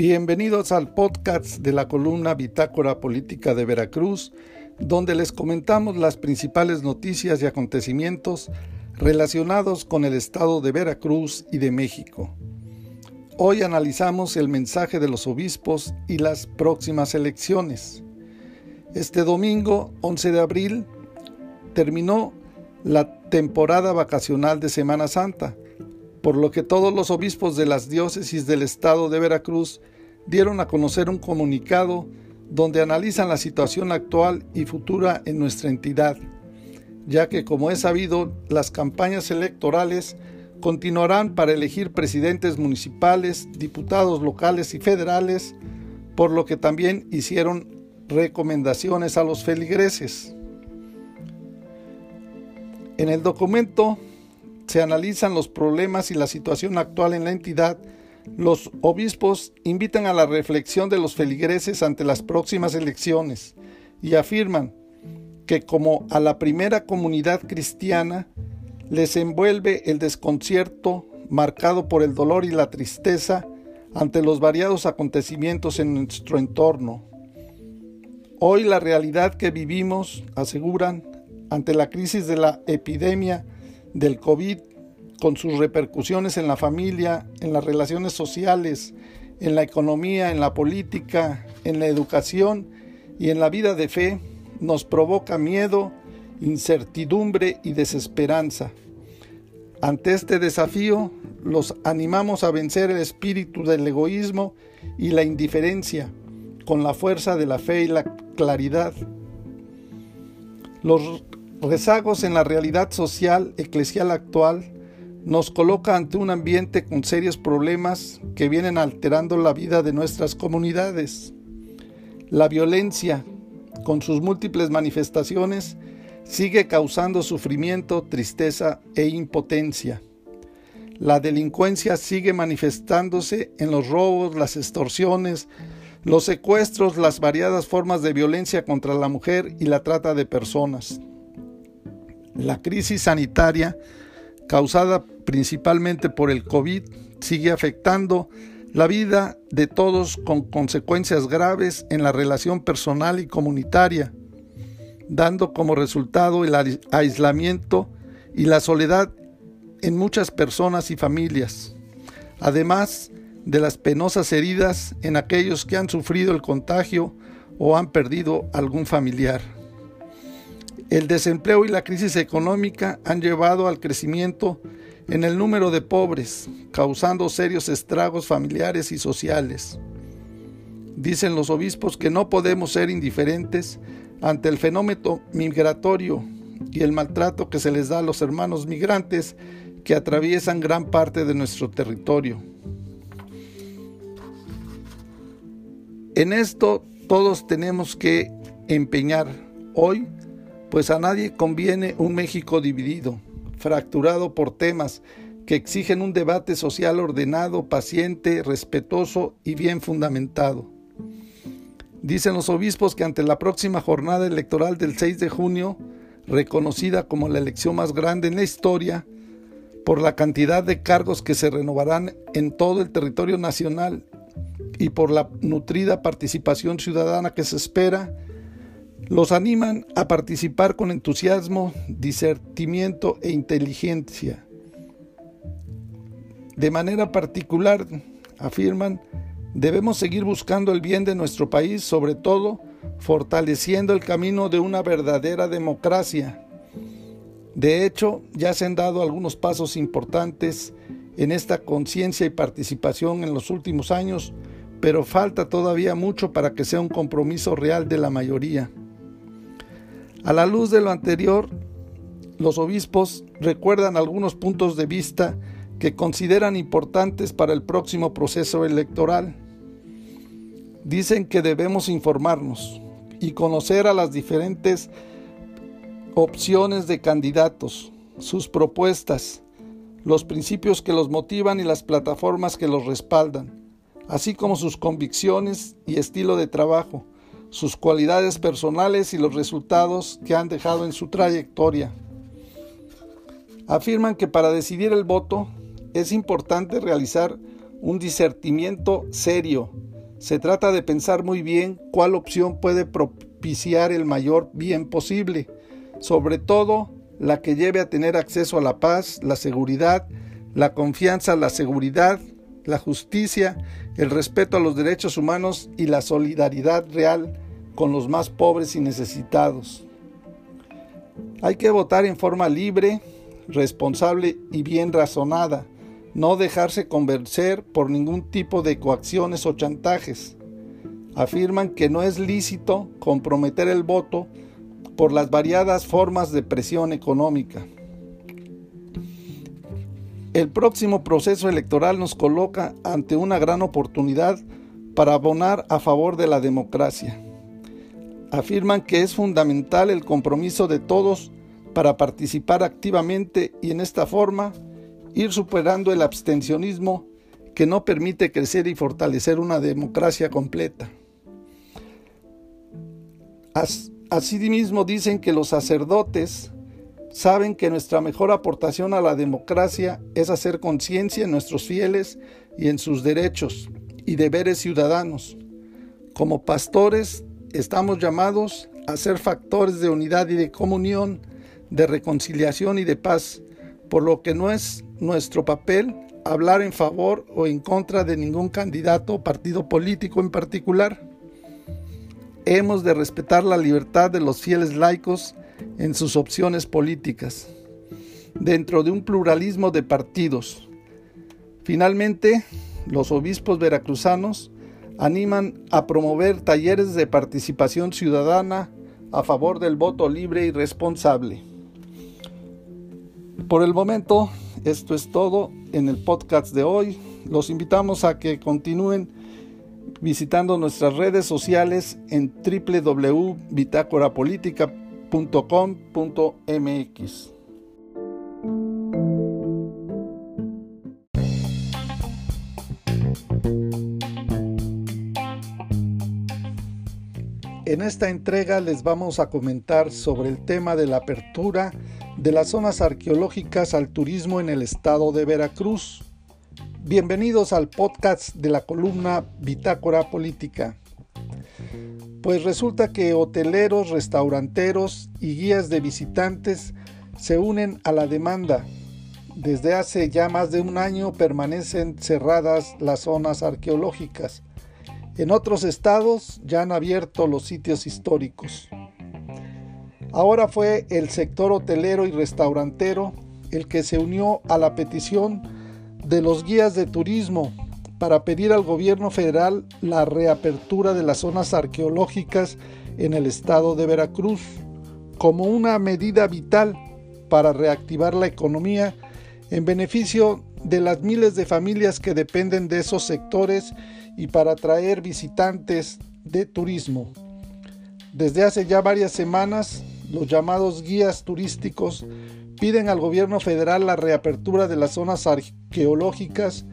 Bienvenidos al podcast de la columna Bitácora Política de Veracruz, donde les comentamos las principales noticias y acontecimientos relacionados con el estado de Veracruz y de México. Hoy analizamos el mensaje de los obispos y las próximas elecciones. Este domingo, 11 de abril, terminó la temporada vacacional de Semana Santa por lo que todos los obispos de las diócesis del estado de Veracruz dieron a conocer un comunicado donde analizan la situación actual y futura en nuestra entidad, ya que como es sabido, las campañas electorales continuarán para elegir presidentes municipales, diputados locales y federales, por lo que también hicieron recomendaciones a los feligreses. En el documento se analizan los problemas y la situación actual en la entidad, los obispos invitan a la reflexión de los feligreses ante las próximas elecciones y afirman que como a la primera comunidad cristiana les envuelve el desconcierto marcado por el dolor y la tristeza ante los variados acontecimientos en nuestro entorno. Hoy la realidad que vivimos, aseguran, ante la crisis de la epidemia del COVID con sus repercusiones en la familia, en las relaciones sociales, en la economía, en la política, en la educación y en la vida de fe, nos provoca miedo, incertidumbre y desesperanza. Ante este desafío, los animamos a vencer el espíritu del egoísmo y la indiferencia con la fuerza de la fe y la claridad. Los rezagos en la realidad social eclesial actual nos coloca ante un ambiente con serios problemas que vienen alterando la vida de nuestras comunidades. La violencia, con sus múltiples manifestaciones, sigue causando sufrimiento, tristeza e impotencia. La delincuencia sigue manifestándose en los robos, las extorsiones, los secuestros, las variadas formas de violencia contra la mujer y la trata de personas. La crisis sanitaria, causada principalmente por el COVID, sigue afectando la vida de todos con consecuencias graves en la relación personal y comunitaria, dando como resultado el aislamiento y la soledad en muchas personas y familias, además de las penosas heridas en aquellos que han sufrido el contagio o han perdido algún familiar. El desempleo y la crisis económica han llevado al crecimiento en el número de pobres, causando serios estragos familiares y sociales. Dicen los obispos que no podemos ser indiferentes ante el fenómeno migratorio y el maltrato que se les da a los hermanos migrantes que atraviesan gran parte de nuestro territorio. En esto todos tenemos que empeñar hoy pues a nadie conviene un México dividido, fracturado por temas que exigen un debate social ordenado, paciente, respetuoso y bien fundamentado. Dicen los obispos que ante la próxima jornada electoral del 6 de junio, reconocida como la elección más grande en la historia, por la cantidad de cargos que se renovarán en todo el territorio nacional y por la nutrida participación ciudadana que se espera, los animan a participar con entusiasmo, discernimiento e inteligencia. De manera particular, afirman, debemos seguir buscando el bien de nuestro país, sobre todo fortaleciendo el camino de una verdadera democracia. De hecho, ya se han dado algunos pasos importantes en esta conciencia y participación en los últimos años, pero falta todavía mucho para que sea un compromiso real de la mayoría. A la luz de lo anterior, los obispos recuerdan algunos puntos de vista que consideran importantes para el próximo proceso electoral. Dicen que debemos informarnos y conocer a las diferentes opciones de candidatos, sus propuestas, los principios que los motivan y las plataformas que los respaldan, así como sus convicciones y estilo de trabajo sus cualidades personales y los resultados que han dejado en su trayectoria. Afirman que para decidir el voto es importante realizar un discernimiento serio Se trata de pensar muy bien cuál opción puede propiciar el mayor bien posible, sobre todo la que lleve a tener acceso a la paz, la seguridad, la confianza, la seguridad, la justicia, el respeto a los derechos humanos y la solidaridad real con los más pobres y necesitados. Hay que votar en forma libre, responsable y bien razonada, no dejarse convencer por ningún tipo de coacciones o chantajes. Afirman que no es lícito comprometer el voto por las variadas formas de presión económica. El próximo proceso electoral nos coloca ante una gran oportunidad para abonar a favor de la democracia. Afirman que es fundamental el compromiso de todos para participar activamente y en esta forma ir superando el abstencionismo que no permite crecer y fortalecer una democracia completa. Asimismo dicen que los sacerdotes saben que nuestra mejor aportación a la democracia es hacer conciencia en nuestros fieles y en sus derechos y deberes ciudadanos. Como pastores estamos llamados a ser factores de unidad y de comunión, de reconciliación y de paz, por lo que no es nuestro papel hablar en favor o en contra de ningún candidato o partido político en particular. Hemos de respetar la libertad de los fieles laicos en sus opciones políticas, dentro de un pluralismo de partidos. Finalmente, los obispos veracruzanos animan a promover talleres de participación ciudadana a favor del voto libre y responsable. Por el momento, esto es todo en el podcast de hoy. Los invitamos a que continúen visitando nuestras redes sociales en En esta entrega les vamos a comentar sobre el tema de la apertura de las zonas arqueológicas al turismo en el estado de Veracruz. Bienvenidos al podcast de la columna Bitácora Política. Pues resulta que hoteleros, restauranteros y guías de visitantes se unen a la demanda. Desde hace ya más de un año permanecen cerradas las zonas arqueológicas en otros estados ya han abierto los sitios históricos. Ahora fue el sector hotelero y restaurantero el que se unió a la petición de los guías de turismo para pedir al gobierno federal la reapertura de las zonas arqueológicas en el estado de Veracruz como una medida vital para reactivar la economía en beneficio de las miles de familias que dependen de esos sectores y para atraer visitantes de turismo. Desde hace ya varias semanas, los llamados guías turísticos piden al gobierno federal la reapertura de las zonas arqueológicas,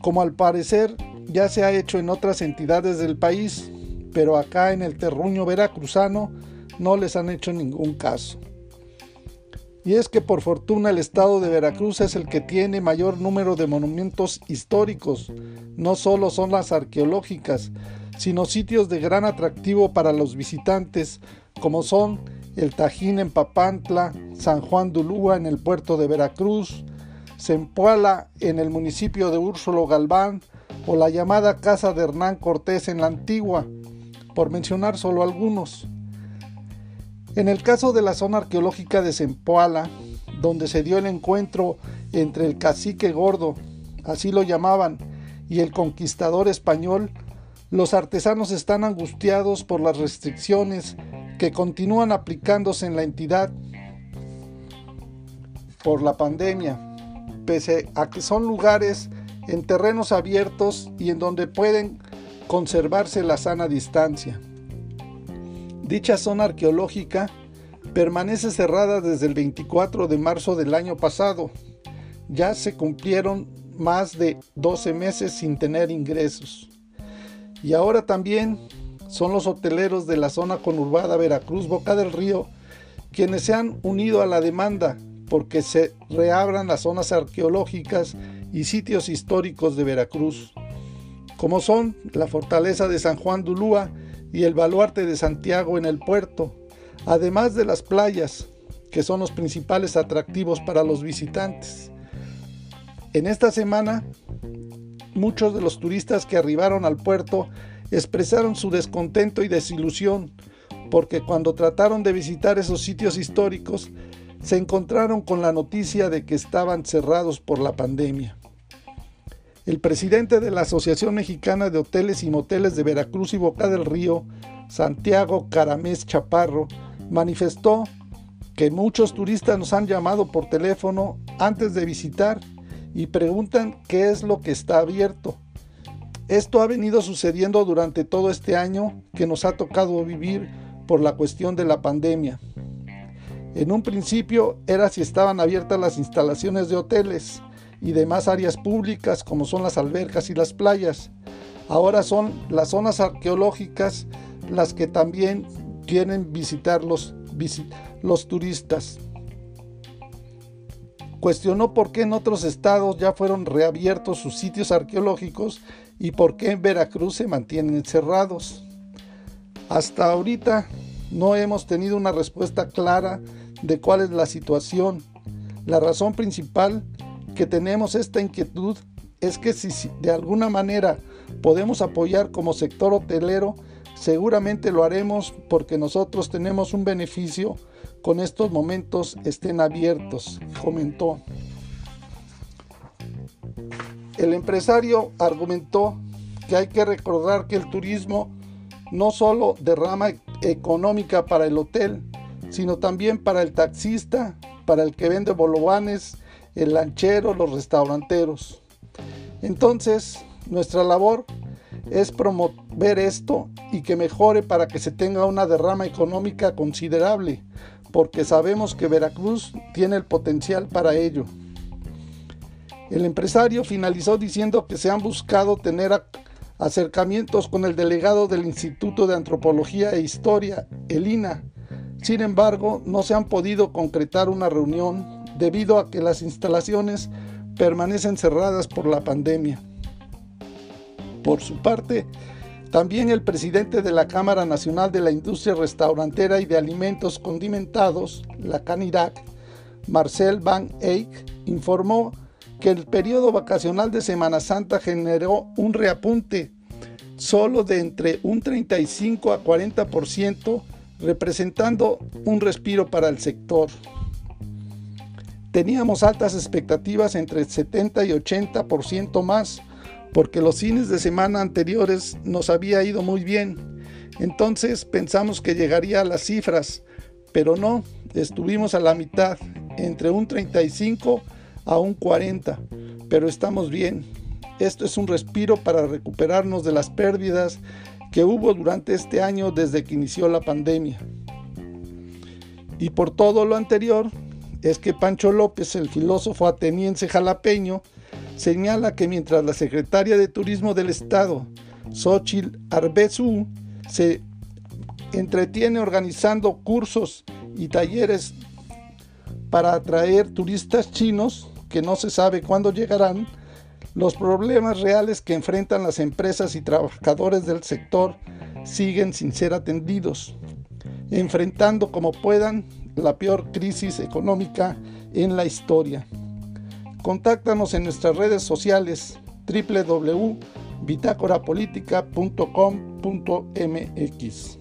como al parecer ya se ha hecho en otras entidades del país, pero acá en el terruño veracruzano no les han hecho ningún caso. Y es que por fortuna el estado de Veracruz es el que tiene mayor número de monumentos históricos, no solo son las arqueológicas, sino sitios de gran atractivo para los visitantes, como son el Tajín en Papantla, San Juan de Ulúa en el puerto de Veracruz, Zempoala en el municipio de Úrsulo Galván o la llamada Casa de Hernán Cortés en la Antigua, por mencionar solo algunos. En el caso de la zona arqueológica de Zempoala, donde se dio el encuentro entre el cacique gordo, así lo llamaban, y el conquistador español, los artesanos están angustiados por las restricciones que continúan aplicándose en la entidad por la pandemia, pese a que son lugares en terrenos abiertos y en donde pueden conservarse la sana distancia. Dicha zona arqueológica permanece cerrada desde el 24 de marzo del año pasado. Ya se cumplieron más de 12 meses sin tener ingresos. Y ahora también son los hoteleros de la zona conurbada Veracruz Boca del Río quienes se han unido a la demanda porque se reabran las zonas arqueológicas y sitios históricos de Veracruz como son la fortaleza de San Juan de Ulúa y el baluarte de Santiago en el puerto, además de las playas, que son los principales atractivos para los visitantes. En esta semana, muchos de los turistas que arribaron al puerto expresaron su descontento y desilusión, porque cuando trataron de visitar esos sitios históricos, se encontraron con la noticia de que estaban cerrados por la pandemia. El presidente de la Asociación Mexicana de Hoteles y Moteles de Veracruz y Boca del Río, Santiago Caramés Chaparro, manifestó que muchos turistas nos han llamado por teléfono antes de visitar y preguntan qué es lo que está abierto. Esto ha venido sucediendo durante todo este año que nos ha tocado vivir por la cuestión de la pandemia. En un principio era si estaban abiertas las instalaciones de hoteles y demás áreas públicas como son las albercas y las playas. Ahora son las zonas arqueológicas las que también quieren visitar los, los turistas. Cuestionó por qué en otros estados ya fueron reabiertos sus sitios arqueológicos y por qué en Veracruz se mantienen cerrados. Hasta ahorita no hemos tenido una respuesta clara de cuál es la situación. La razón principal que tenemos esta inquietud es que si de alguna manera podemos apoyar como sector hotelero, seguramente lo haremos porque nosotros tenemos un beneficio con estos momentos estén abiertos, comentó. El empresario argumentó que hay que recordar que el turismo no solo derrama económica para el hotel, sino también para el taxista, para el que vende bolovanes, el lanchero, los restauranteros. Entonces, nuestra labor es promover esto y que mejore para que se tenga una derrama económica considerable, porque sabemos que Veracruz tiene el potencial para ello. El empresario finalizó diciendo que se han buscado tener acercamientos con el delegado del Instituto de Antropología e Historia, el INA. Sin embargo, no se han podido concretar una reunión debido a que las instalaciones permanecen cerradas por la pandemia. Por su parte, también el presidente de la Cámara Nacional de la Industria Restaurantera y de Alimentos Condimentados, la CANIRAC, Marcel Van Eyck, informó que el periodo vacacional de Semana Santa generó un reapunte solo de entre un 35 a 40%, representando un respiro para el sector. Teníamos altas expectativas entre 70 y 80% más, porque los fines de semana anteriores nos había ido muy bien. Entonces pensamos que llegaría a las cifras, pero no, estuvimos a la mitad, entre un 35 a un 40, pero estamos bien. Esto es un respiro para recuperarnos de las pérdidas que hubo durante este año desde que inició la pandemia. Y por todo lo anterior, es que Pancho López, el filósofo ateniense jalapeño, señala que mientras la secretaria de Turismo del Estado, Xochitl Arbezu, se entretiene organizando cursos y talleres para atraer turistas chinos que no se sabe cuándo llegarán, los problemas reales que enfrentan las empresas y trabajadores del sector siguen sin ser atendidos, enfrentando como puedan la peor crisis económica en la historia. Contáctanos en nuestras redes sociales www.bitácorapolítica.com.mx.